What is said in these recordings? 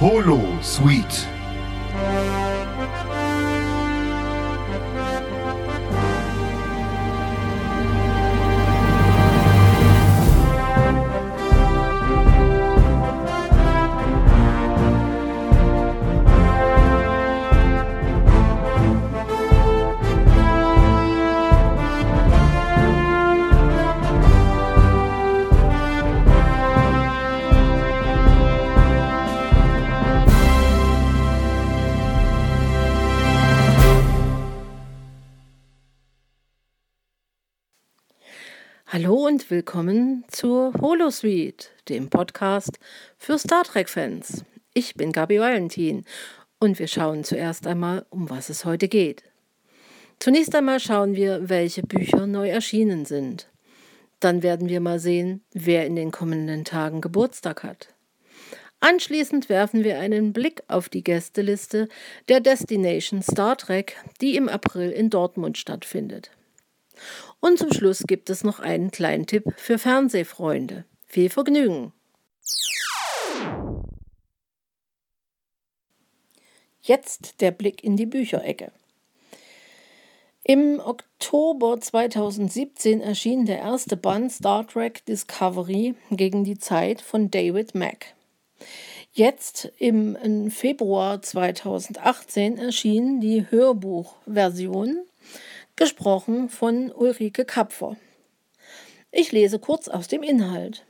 Holo Suite. Hallo und willkommen zur Holosuite, dem Podcast für Star Trek-Fans. Ich bin Gabi Valentin und wir schauen zuerst einmal, um was es heute geht. Zunächst einmal schauen wir, welche Bücher neu erschienen sind. Dann werden wir mal sehen, wer in den kommenden Tagen Geburtstag hat. Anschließend werfen wir einen Blick auf die Gästeliste der Destination Star Trek, die im April in Dortmund stattfindet. Und zum Schluss gibt es noch einen kleinen Tipp für Fernsehfreunde. Viel Vergnügen! Jetzt der Blick in die Bücherecke. Im Oktober 2017 erschien der erste Band Star Trek Discovery gegen die Zeit von David Mack. Jetzt im Februar 2018 erschien die Hörbuchversion gesprochen von Ulrike Kapfer. Ich lese kurz aus dem Inhalt.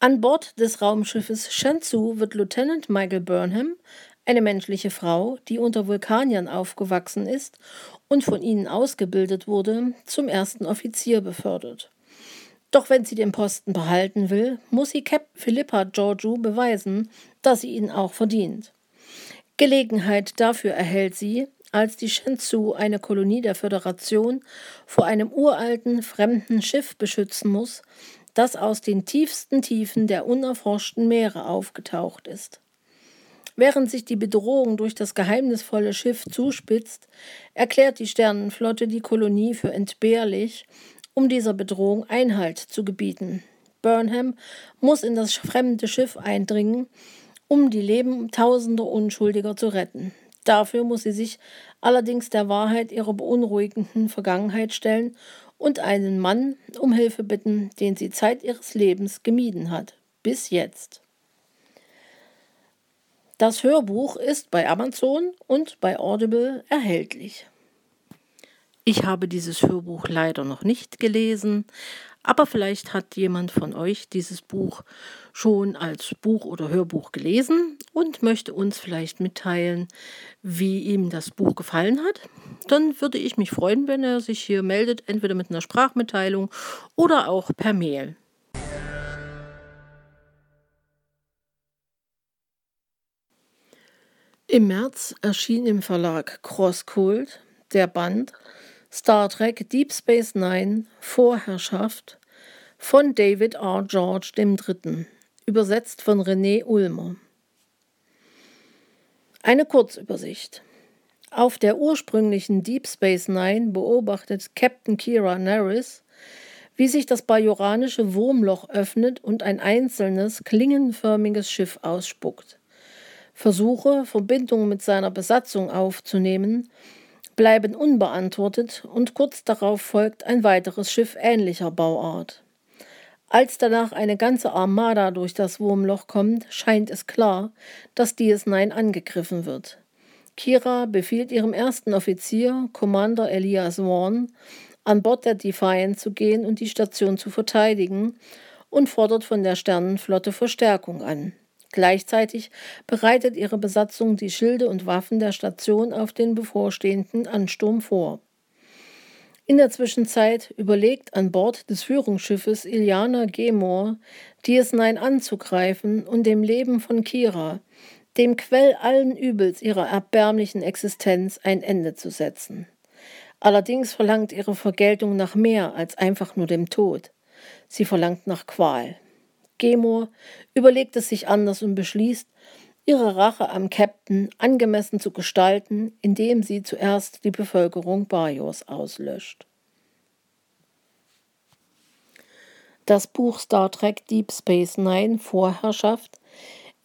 An Bord des Raumschiffes Shenzhou wird Lieutenant Michael Burnham, eine menschliche Frau, die unter Vulkaniern aufgewachsen ist und von ihnen ausgebildet wurde, zum ersten Offizier befördert. Doch wenn sie den Posten behalten will, muss sie Captain Philippa Georgiou beweisen, dass sie ihn auch verdient. Gelegenheit dafür erhält sie, als die Shenzhou, eine Kolonie der Föderation, vor einem uralten, fremden Schiff beschützen muss, das aus den tiefsten Tiefen der unerforschten Meere aufgetaucht ist. Während sich die Bedrohung durch das geheimnisvolle Schiff zuspitzt, erklärt die Sternenflotte die Kolonie für entbehrlich, um dieser Bedrohung Einhalt zu gebieten. Burnham muss in das fremde Schiff eindringen, um die Leben tausender Unschuldiger zu retten. Dafür muss sie sich allerdings der Wahrheit ihrer beunruhigenden Vergangenheit stellen und einen Mann um Hilfe bitten, den sie Zeit ihres Lebens gemieden hat. Bis jetzt. Das Hörbuch ist bei Amazon und bei Audible erhältlich. Ich habe dieses Hörbuch leider noch nicht gelesen, aber vielleicht hat jemand von euch dieses Buch schon als Buch oder Hörbuch gelesen und möchte uns vielleicht mitteilen, wie ihm das Buch gefallen hat. Dann würde ich mich freuen, wenn er sich hier meldet, entweder mit einer Sprachmitteilung oder auch per Mail. Im März erschien im Verlag Crosscult der Band Star Trek Deep Space Nine Vorherrschaft von David R. George III., übersetzt von René Ulmer. Eine Kurzübersicht. Auf der ursprünglichen Deep Space Nine beobachtet Captain Kira Nerys, wie sich das bajoranische Wurmloch öffnet und ein einzelnes, klingenförmiges Schiff ausspuckt. Versuche, Verbindung mit seiner Besatzung aufzunehmen, bleiben unbeantwortet und kurz darauf folgt ein weiteres Schiff ähnlicher Bauart. Als danach eine ganze Armada durch das Wurmloch kommt, scheint es klar, dass DS9 angegriffen wird. Kira befiehlt ihrem ersten Offizier, Commander Elias Warren, an Bord der Defiant zu gehen und die Station zu verteidigen und fordert von der Sternenflotte Verstärkung an. Gleichzeitig bereitet ihre Besatzung die Schilde und Waffen der Station auf den bevorstehenden Ansturm vor. In der Zwischenzeit überlegt an Bord des Führungsschiffes Iliana Gemor, DS9 anzugreifen und dem Leben von Kira, dem Quell allen Übels ihrer erbärmlichen Existenz, ein Ende zu setzen. Allerdings verlangt ihre Vergeltung nach mehr als einfach nur dem Tod. Sie verlangt nach Qual. Gemor überlegt es sich anders und beschließt, ihre Rache am Captain angemessen zu gestalten, indem sie zuerst die Bevölkerung Bajos auslöscht. Das Buch Star Trek Deep Space Nine Vorherrschaft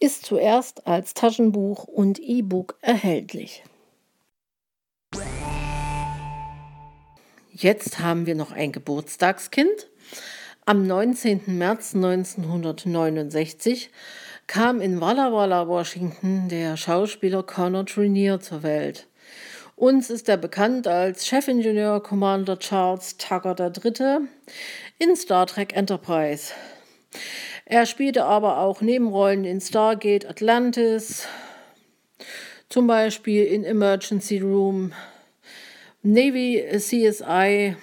ist zuerst als Taschenbuch und E-Book erhältlich. Jetzt haben wir noch ein Geburtstagskind. Am 19. März 1969 kam in Walla Walla, Washington, der Schauspieler Connor Trinier zur Welt. Uns ist er bekannt als Chefingenieur Commander Charles Tucker III. in Star Trek Enterprise. Er spielte aber auch Nebenrollen in Stargate Atlantis, zum Beispiel in Emergency Room, Navy CSI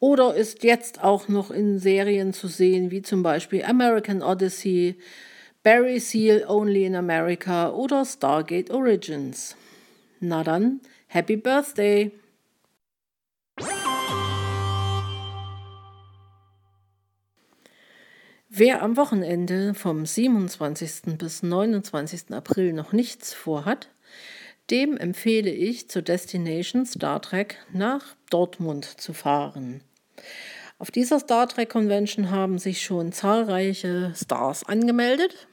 oder ist jetzt auch noch in Serien zu sehen, wie zum Beispiel American Odyssey, Barry Seal Only in America oder Stargate Origins. Na dann, Happy Birthday! Wer am Wochenende vom 27. bis 29. April noch nichts vorhat, dem empfehle ich zur Destination Star Trek nach Dortmund zu fahren. Auf dieser Star Trek Convention haben sich schon zahlreiche Stars angemeldet,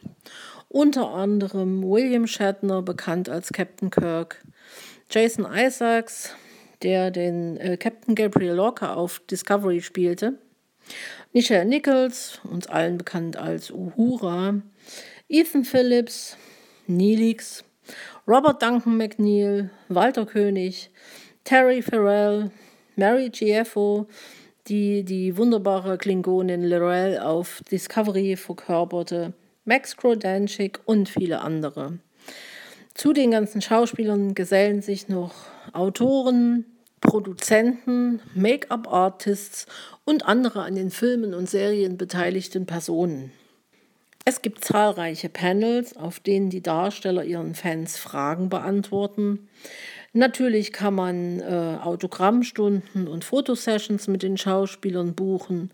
unter anderem William Shatner, bekannt als Captain Kirk, Jason Isaacs, der den äh, Captain Gabriel Lorca auf Discovery spielte, Nichelle Nichols, uns allen bekannt als Uhura, Ethan Phillips, Neelix, Robert Duncan McNeil, Walter König, Terry Farrell, Mary Gieffo, die die wunderbare Klingonin Lorel auf Discovery verkörperte, Max Krodanchik und viele andere. Zu den ganzen Schauspielern gesellen sich noch Autoren, Produzenten, Make-up-Artists und andere an den Filmen und Serien beteiligten Personen. Es gibt zahlreiche Panels, auf denen die Darsteller ihren Fans Fragen beantworten. Natürlich kann man äh, Autogrammstunden und Fotosessions mit den Schauspielern buchen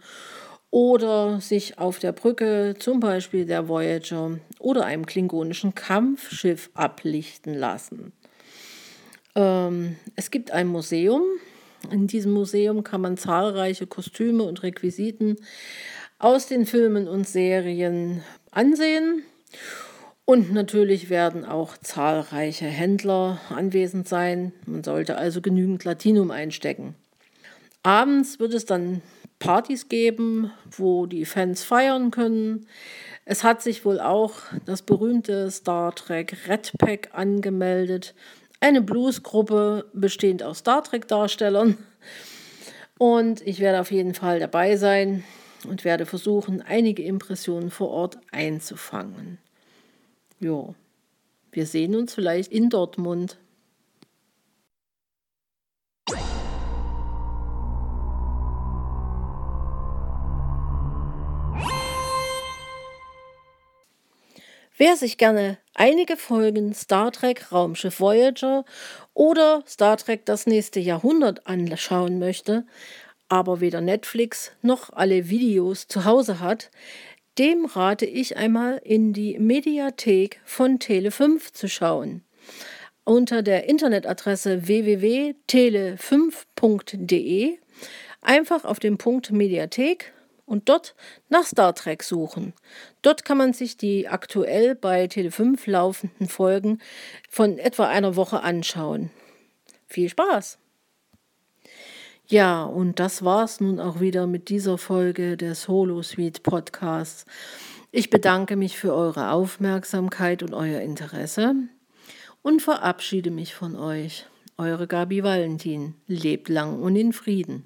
oder sich auf der Brücke zum Beispiel der Voyager oder einem klingonischen Kampfschiff ablichten lassen. Ähm, es gibt ein Museum. In diesem Museum kann man zahlreiche Kostüme und Requisiten aus den Filmen und Serien ansehen. Und natürlich werden auch zahlreiche Händler anwesend sein. Man sollte also genügend Latinum einstecken. Abends wird es dann Partys geben, wo die Fans feiern können. Es hat sich wohl auch das berühmte Star Trek Red Pack angemeldet. Eine Bluesgruppe bestehend aus Star Trek-Darstellern. Und ich werde auf jeden Fall dabei sein und werde versuchen, einige Impressionen vor Ort einzufangen. Ja, wir sehen uns vielleicht in Dortmund. Wer sich gerne einige Folgen Star Trek Raumschiff Voyager oder Star Trek das nächste Jahrhundert anschauen möchte, aber weder Netflix noch alle Videos zu Hause hat, dem rate ich einmal in die Mediathek von Tele5 zu schauen. Unter der Internetadresse www.tele5.de einfach auf den Punkt Mediathek und dort nach Star Trek suchen. Dort kann man sich die aktuell bei Tele5 laufenden Folgen von etwa einer Woche anschauen. Viel Spaß! Ja, und das war's nun auch wieder mit dieser Folge des Holo Suite Podcasts. Ich bedanke mich für eure Aufmerksamkeit und euer Interesse und verabschiede mich von euch. Eure Gabi Valentin. Lebt lang und in Frieden.